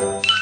you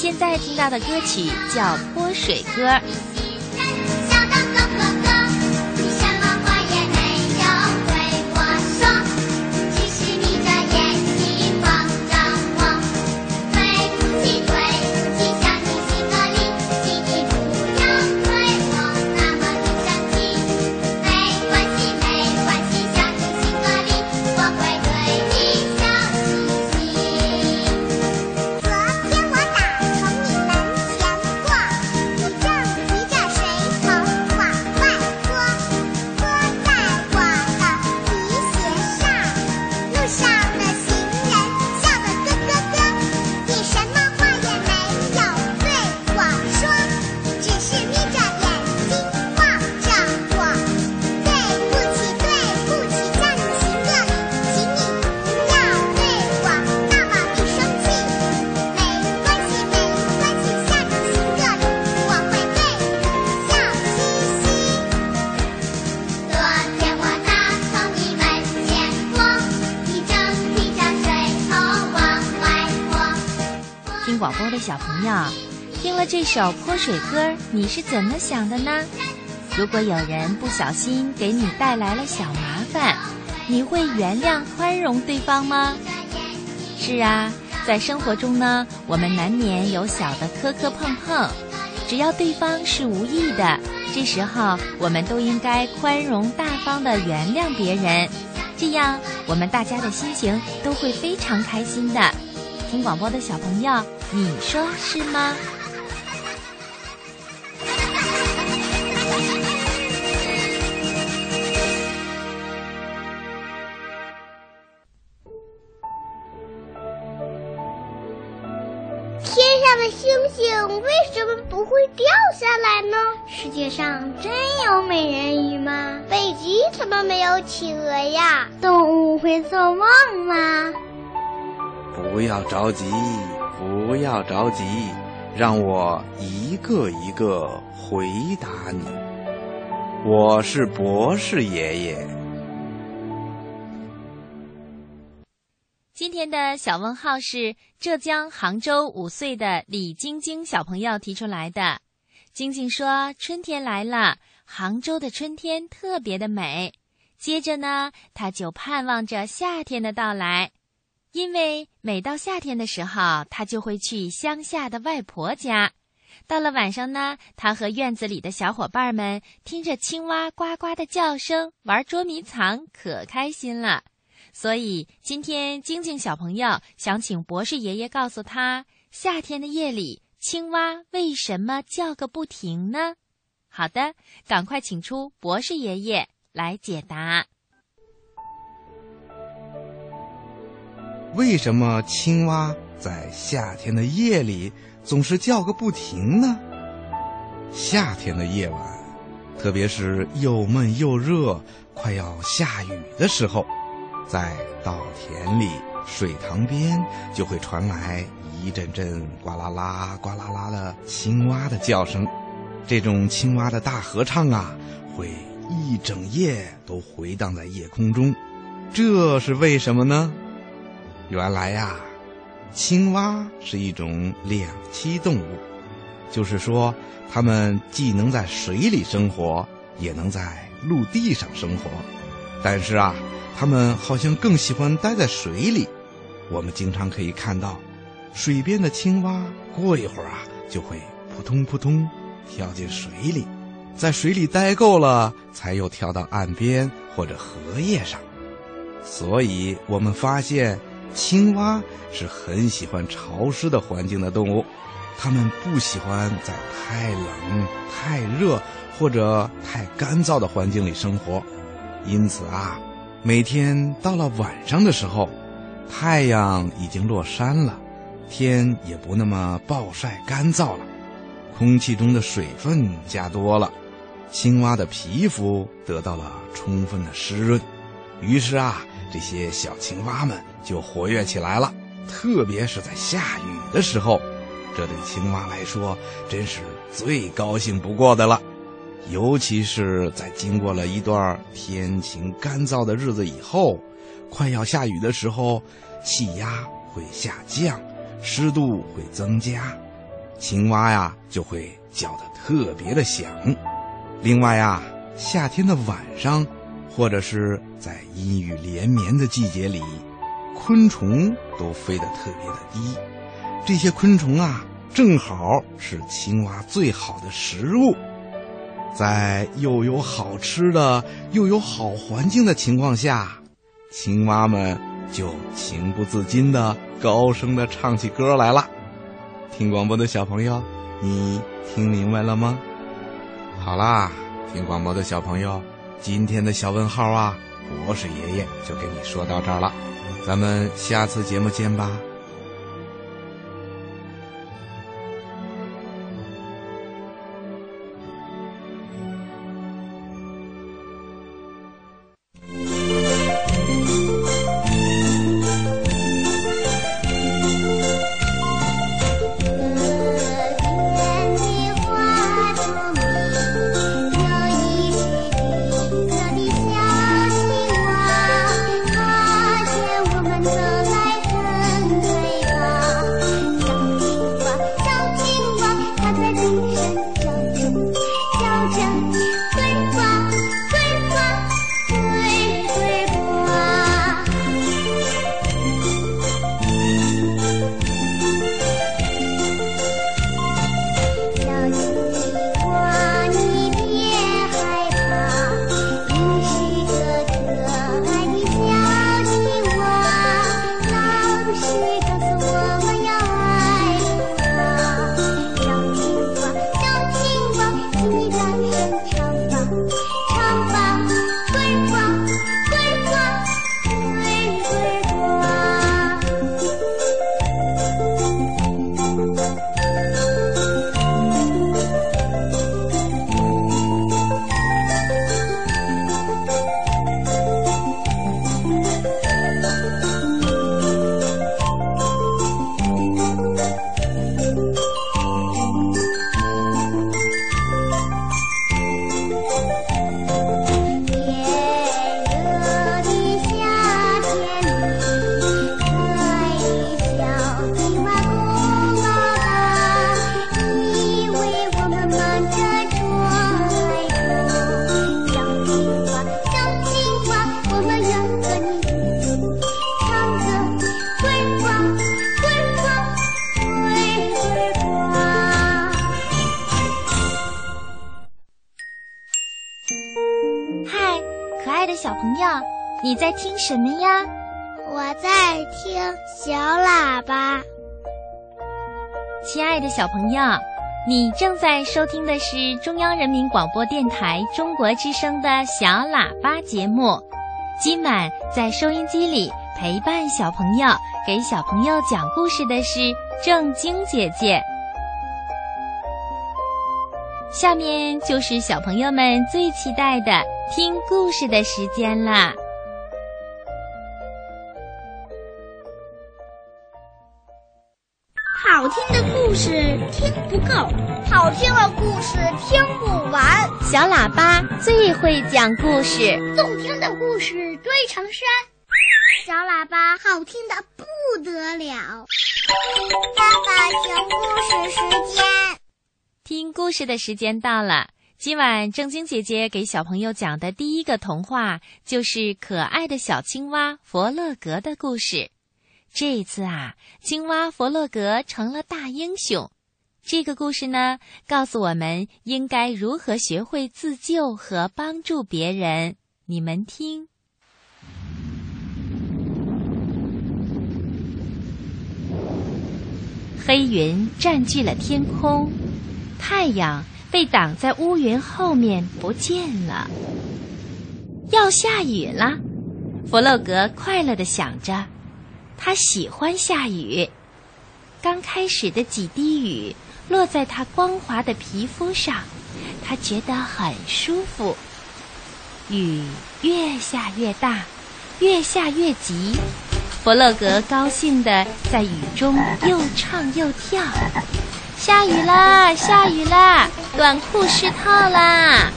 现在听到的歌曲叫《泼水歌》。首泼水歌，你是怎么想的呢？如果有人不小心给你带来了小麻烦，你会原谅宽容对方吗？是啊，在生活中呢，我们难免有小的磕磕碰碰，只要对方是无意的，这时候我们都应该宽容大方的原谅别人，这样我们大家的心情都会非常开心的。听广播的小朋友，你说是吗？下来呢？世界上真有美人鱼吗？北极怎么没有企鹅呀？动物会做梦吗？不要着急，不要着急，让我一个一个回答你。我是博士爷爷。今天的小问号是浙江杭州五岁的李晶晶小朋友提出来的。晶晶说：“春天来了，杭州的春天特别的美。接着呢，她就盼望着夏天的到来，因为每到夏天的时候，她就会去乡下的外婆家。到了晚上呢，她和院子里的小伙伴们听着青蛙呱呱的叫声，玩捉迷藏，可开心了。”所以今天晶晶小朋友想请博士爷爷告诉他，夏天的夜里青蛙为什么叫个不停呢？好的，赶快请出博士爷爷来解答。为什么青蛙在夏天的夜里总是叫个不停呢？夏天的夜晚，特别是又闷又热、快要下雨的时候，在稻田里、水塘边就会传来一阵阵呱啦啦、呱啦啦的青蛙的叫声。这种青蛙的大合唱啊，会一整夜都回荡在夜空中。这是为什么呢？原来呀、青蛙是一种两栖动物，就是说，它们既能在水里生活，也能在陆地上生活。但是啊，它们好像更喜欢待在水里。我们经常可以看到，水边的青蛙过一会儿啊，就会扑通扑通跳进水里，在水里待够了，才又跳到岸边或者荷叶上。所以，我们发现青蛙是很喜欢潮湿的环境的动物，它们不喜欢在太冷、太热或者太干燥的环境里生活。因此啊，每天到了晚上的时候，太阳已经落山了，天也不那么暴晒干燥了，空气中的水分加多了，青蛙的皮肤得到了充分的湿润，于是啊。这些小青蛙们就活跃起来了，特别是在下雨的时候，这对青蛙来说真是最高兴不过的了。尤其是在经过了一段天晴干燥的日子以后，快要下雨的时候，气压会下降，湿度会增加，青蛙呀就会叫得特别的响。另外啊，夏天的晚上。或者是在阴雨连绵的季节里，昆虫都飞得特别的低。这些昆虫啊，正好是青蛙最好的食物。在又有好吃的又有好环境的情况下，青蛙们就情不自禁的高声的唱起歌来了。听广播的小朋友，你听明白了吗？好啦，听广播的小朋友。今天的小问号啊，博士爷爷就给你说到这儿了，咱们下次节目见吧。你在听什么呀？我在听小喇叭。亲爱的小朋友，你正在收听的是中央人民广播电台中国之声的小喇叭节目。今晚在收音机里陪伴小朋友、给小朋友讲故事的是正晶姐姐。下面就是小朋友们最期待的听故事的时间啦。好听的故事听不够，好听的故事听不完。小喇叭最会讲故事，动听的故事堆成山。小喇叭好听的不得了。爸爸讲故事时间，听故事的时间到了。今晚正晶姐姐给小朋友讲的第一个童话，就是可爱的小青蛙佛乐格的故事。这一次啊，青蛙佛洛格成了大英雄。这个故事呢，告诉我们应该如何学会自救和帮助别人。你们听。黑云占据了天空，太阳被挡在乌云后面不见了。要下雨了，弗洛格快乐的想着，他喜欢下雨。刚开始的几滴雨。落在他光滑的皮肤上，他觉得很舒服。雨越下越大，越下越急。弗洛格高兴地在雨中又唱又跳。下雨啦，下雨啦，短裤湿透啦。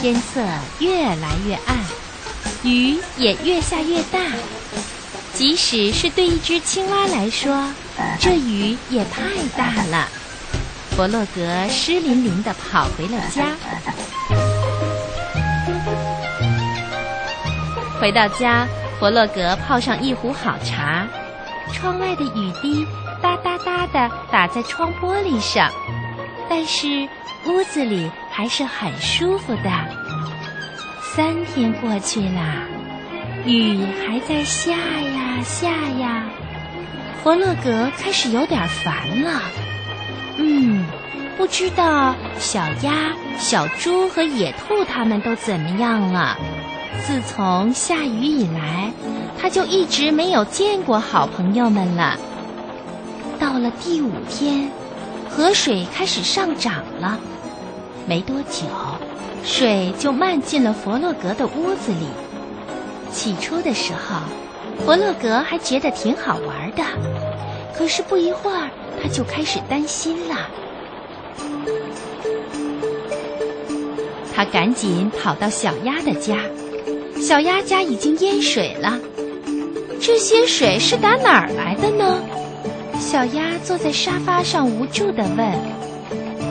天色越来越暗，雨也越下越大。即使是对一只青蛙来说，这雨也太大了。弗洛格湿淋淋的跑回了家。回到家，弗洛格泡上一壶好茶。窗外的雨滴哒哒哒的打在窗玻璃上，但是屋子里还是很舒服的。三天过去了。雨还在下呀下呀，弗洛格开始有点烦了。嗯，不知道小鸭、小猪和野兔他们都怎么样了？自从下雨以来，他就一直没有见过好朋友们了。到了第五天，河水开始上涨了，没多久，水就漫进了弗洛格的屋子里。起初的时候，弗洛格还觉得挺好玩的，可是不一会儿，他就开始担心了。他赶紧跑到小鸭的家，小鸭家已经淹水了。这些水是打哪儿来的呢？小鸭坐在沙发上无助地问。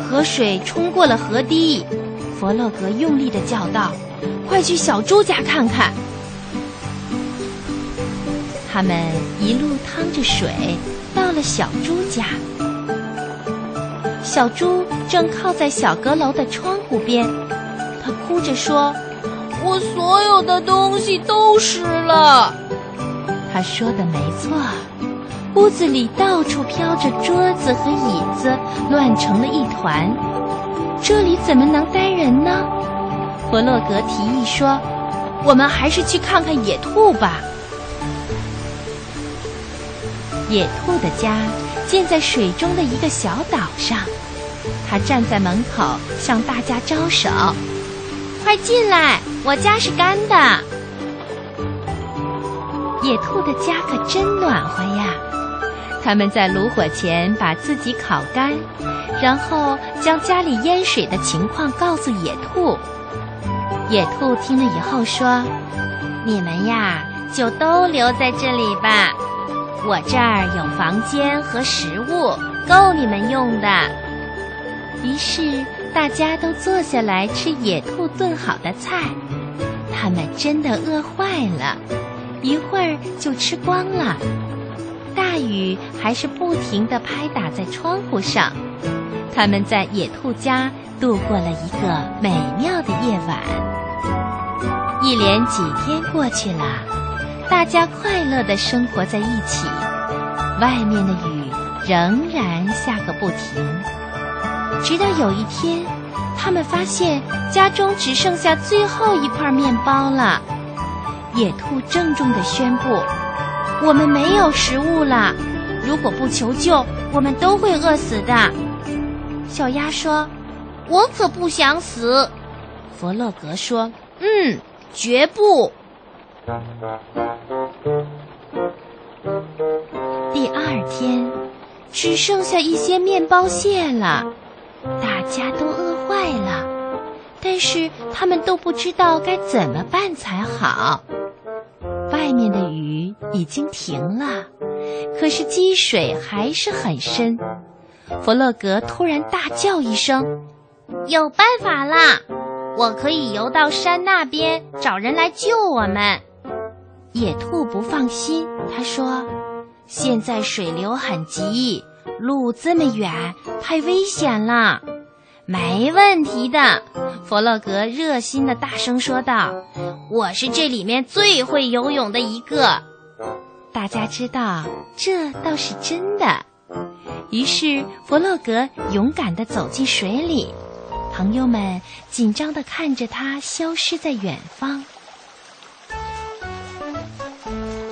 河水冲过了河堤，弗洛格用力地叫道：“快去小猪家看看！”他们一路趟着水，到了小猪家。小猪正靠在小阁楼的窗户边，他哭着说：“我所有的东西都湿了。”他说的没错，屋子里到处飘着桌子和椅子，乱成了一团。这里怎么能待人呢？弗洛格提议说：“我们还是去看看野兔吧。”野兔的家建在水中的一个小岛上，它站在门口向大家招手：“快进来，我家是干的。”野兔的家可真暖和呀！他们在炉火前把自己烤干，然后将家里淹水的情况告诉野兔。野兔听了以后说：“你们呀，就都留在这里吧。”我这儿有房间和食物，够你们用的。于是大家都坐下来吃野兔炖好的菜，他们真的饿坏了，一会儿就吃光了。大雨还是不停地拍打在窗户上，他们在野兔家度过了一个美妙的夜晚。一连几天过去了。大家快乐的生活在一起，外面的雨仍然下个不停。直到有一天，他们发现家中只剩下最后一块面包了。野兔郑重的宣布：“我们没有食物了，如果不求救，我们都会饿死的。”小鸭说：“我可不想死。”弗洛格说：“嗯，绝不。”第二天，只剩下一些面包屑了，大家都饿坏了，但是他们都不知道该怎么办才好。外面的雨已经停了，可是积水还是很深。弗洛格突然大叫一声：“有办法啦！我可以游到山那边，找人来救我们。”野兔不放心，他说：“现在水流很急，路这么远，太危险了。没问题的，弗洛格热心的大声说道：“我是这里面最会游泳的一个。”大家知道这倒是真的。于是弗洛格勇敢的走进水里，朋友们紧张的看着他消失在远方。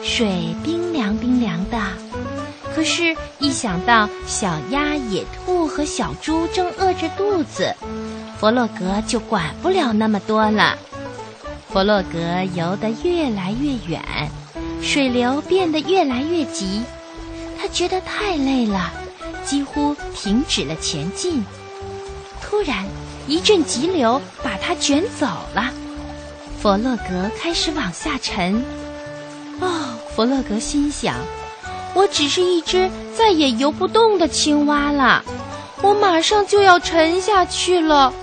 水冰凉冰凉的，可是，一想到小鸭、野兔和小猪正饿着肚子，弗洛格就管不了那么多了。弗洛格游得越来越远，水流变得越来越急，他觉得太累了。几乎停止了前进。突然，一阵急流把他卷走了。弗洛格开始往下沉。哦，弗洛格心想：“我只是一只再也游不动的青蛙了，我马上就要沉下去了，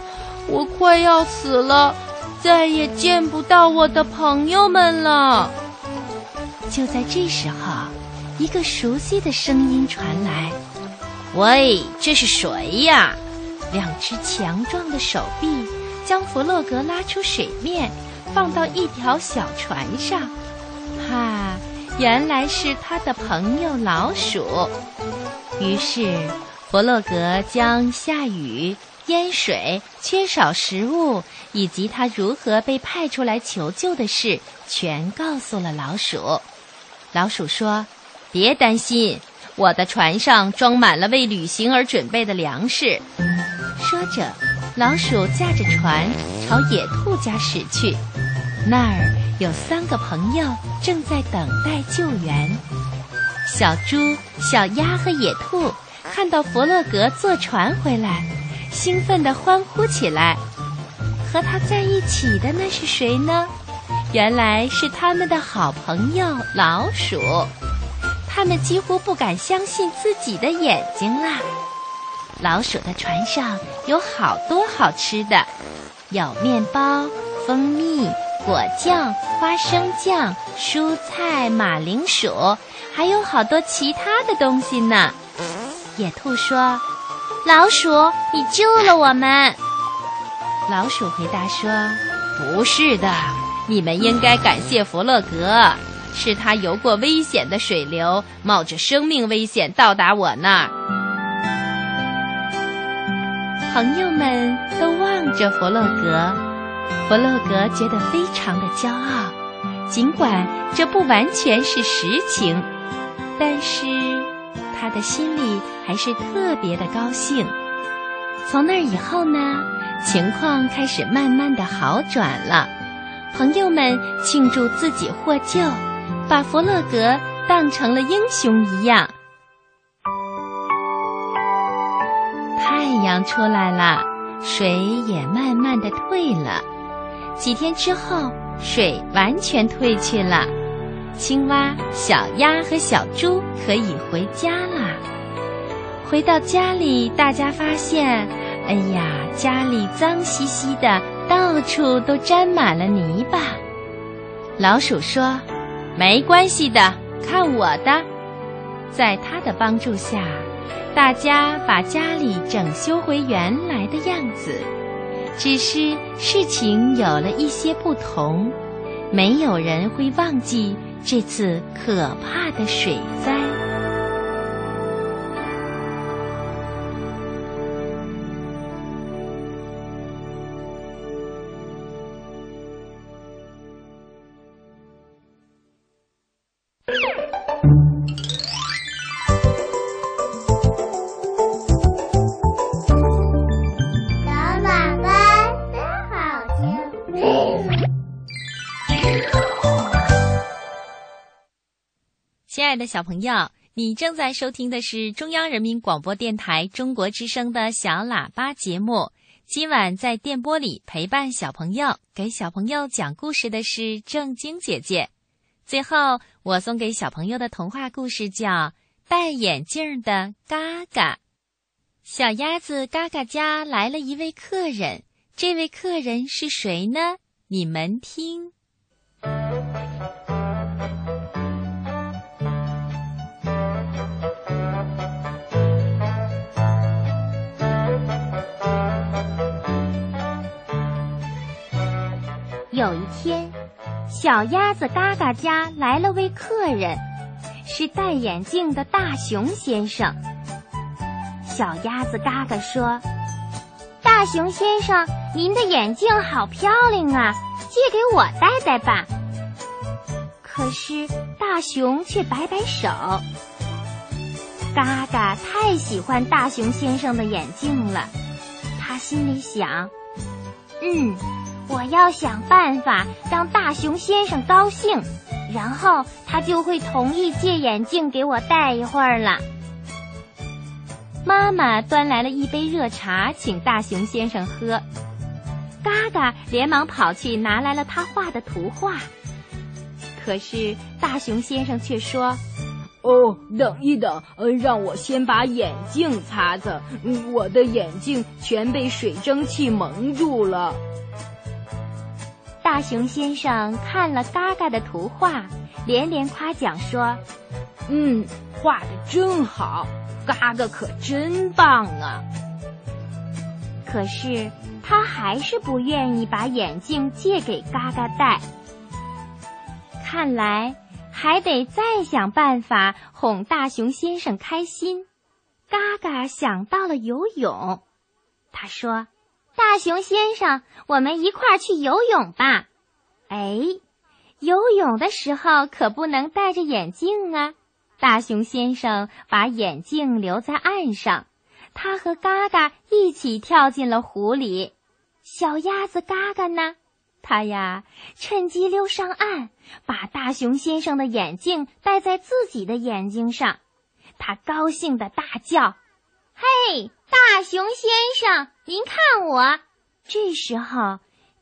我快要死了，再也见不到我的朋友们了。”就在这时候，一个熟悉的声音传来。喂，这是谁呀？两只强壮的手臂将弗洛格拉出水面，放到一条小船上。哈，原来是他的朋友老鼠。于是，弗洛格将下雨、淹水、缺少食物以及他如何被派出来求救的事，全告诉了老鼠。老鼠说：“别担心。”我的船上装满了为旅行而准备的粮食。说着，老鼠驾着船朝野兔家驶去。那儿有三个朋友正在等待救援。小猪、小鸭和野兔看到弗洛格坐船回来，兴奋地欢呼起来。和他在一起的那是谁呢？原来是他们的好朋友老鼠。他们几乎不敢相信自己的眼睛啦。老鼠的船上有好多好吃的，有面包、蜂蜜、果酱、花生酱、蔬菜、马铃薯，还有好多其他的东西呢。野兔说：“老鼠，你救了我们。”老鼠回答说：“不是的，你们应该感谢弗洛格。”是他游过危险的水流，冒着生命危险到达我那儿。朋友们都望着弗洛格，弗洛格觉得非常的骄傲，尽管这不完全是实情，但是他的心里还是特别的高兴。从那以后呢，情况开始慢慢的好转了，朋友们庆祝自己获救。把弗洛格当成了英雄一样。太阳出来了，水也慢慢的退了。几天之后，水完全退去了，青蛙、小鸭和小猪可以回家了。回到家里，大家发现，哎呀，家里脏兮兮的，到处都沾满了泥巴。老鼠说。没关系的，看我的！在他的帮助下，大家把家里整修回原来的样子。只是事情有了一些不同，没有人会忘记这次可怕的水灾。爱的小朋友，你正在收听的是中央人民广播电台中国之声的小喇叭节目。今晚在电波里陪伴小朋友、给小朋友讲故事的是正晶姐姐。最后，我送给小朋友的童话故事叫《戴眼镜的嘎嘎》。小鸭子嘎嘎家来了一位客人，这位客人是谁呢？你们听。有一天，小鸭子嘎嘎家来了位客人，是戴眼镜的大熊先生。小鸭子嘎嘎说：“大熊先生，您的眼镜好漂亮啊，借给我戴戴吧。”可是大熊却摆摆手。嘎嘎太喜欢大熊先生的眼镜了，他心里想：“嗯。”我要想办法让大熊先生高兴，然后他就会同意借眼镜给我戴一会儿了。妈妈端来了一杯热茶，请大熊先生喝。嘎嘎连忙跑去拿来了他画的图画，可是大熊先生却说：“哦，等一等，让我先把眼镜擦擦，我的眼镜全被水蒸气蒙住了。”大熊先生看了嘎嘎的图画，连连夸奖说：“嗯，画的真好，嘎嘎可真棒啊！”可是他还是不愿意把眼镜借给嘎嘎戴。看来还得再想办法哄大熊先生开心。嘎嘎想到了游泳，他说。大熊先生，我们一块儿去游泳吧。哎，游泳的时候可不能戴着眼镜啊！大熊先生把眼镜留在岸上，他和嘎嘎一起跳进了湖里。小鸭子嘎嘎呢？他呀，趁机溜上岸，把大熊先生的眼镜戴在自己的眼睛上。他高兴的大叫。嘿，大熊先生，您看我！这时候，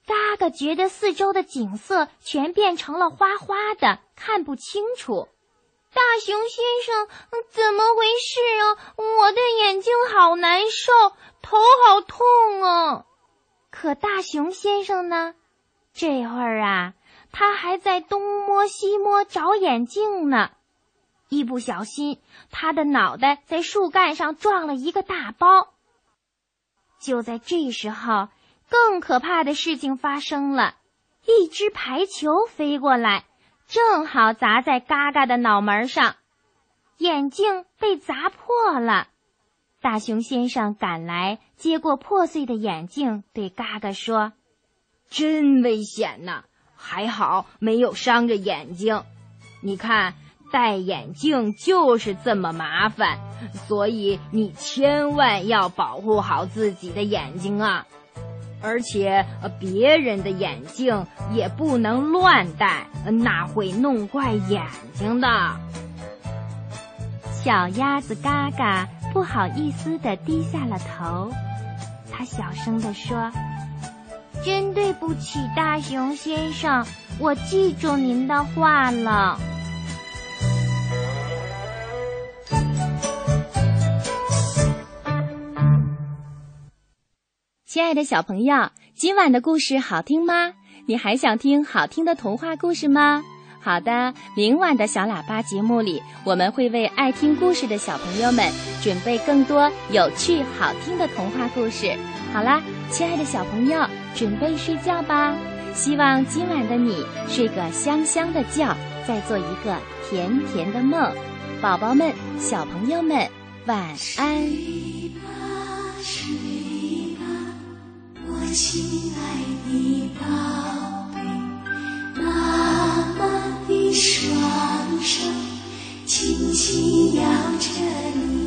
嘎嘎觉得四周的景色全变成了花花的，看不清楚。大熊先生，怎么回事啊？我的眼睛好难受，头好痛啊！可大熊先生呢？这会儿啊，他还在东摸西摸找眼镜呢。一不小心，他的脑袋在树干上撞了一个大包。就在这时候，更可怕的事情发生了：一只排球飞过来，正好砸在嘎嘎的脑门上，眼镜被砸破了。大熊先生赶来，接过破碎的眼镜，对嘎嘎说：“真危险呐！还好没有伤着眼睛。你看。”戴眼镜就是这么麻烦，所以你千万要保护好自己的眼睛啊！而且别人的眼镜也不能乱戴，那会弄坏眼睛的。小鸭子嘎嘎不好意思的低下了头，他小声的说：“真对不起，大熊先生，我记住您的话了。”亲爱的小朋友，今晚的故事好听吗？你还想听好听的童话故事吗？好的，明晚的小喇叭节目里，我们会为爱听故事的小朋友们准备更多有趣好听的童话故事。好啦，亲爱的小朋友，准备睡觉吧。希望今晚的你睡个香香的觉，再做一个甜甜的梦。宝宝们、小朋友们，晚安。亲爱的宝贝，妈妈的双手轻轻摇着你。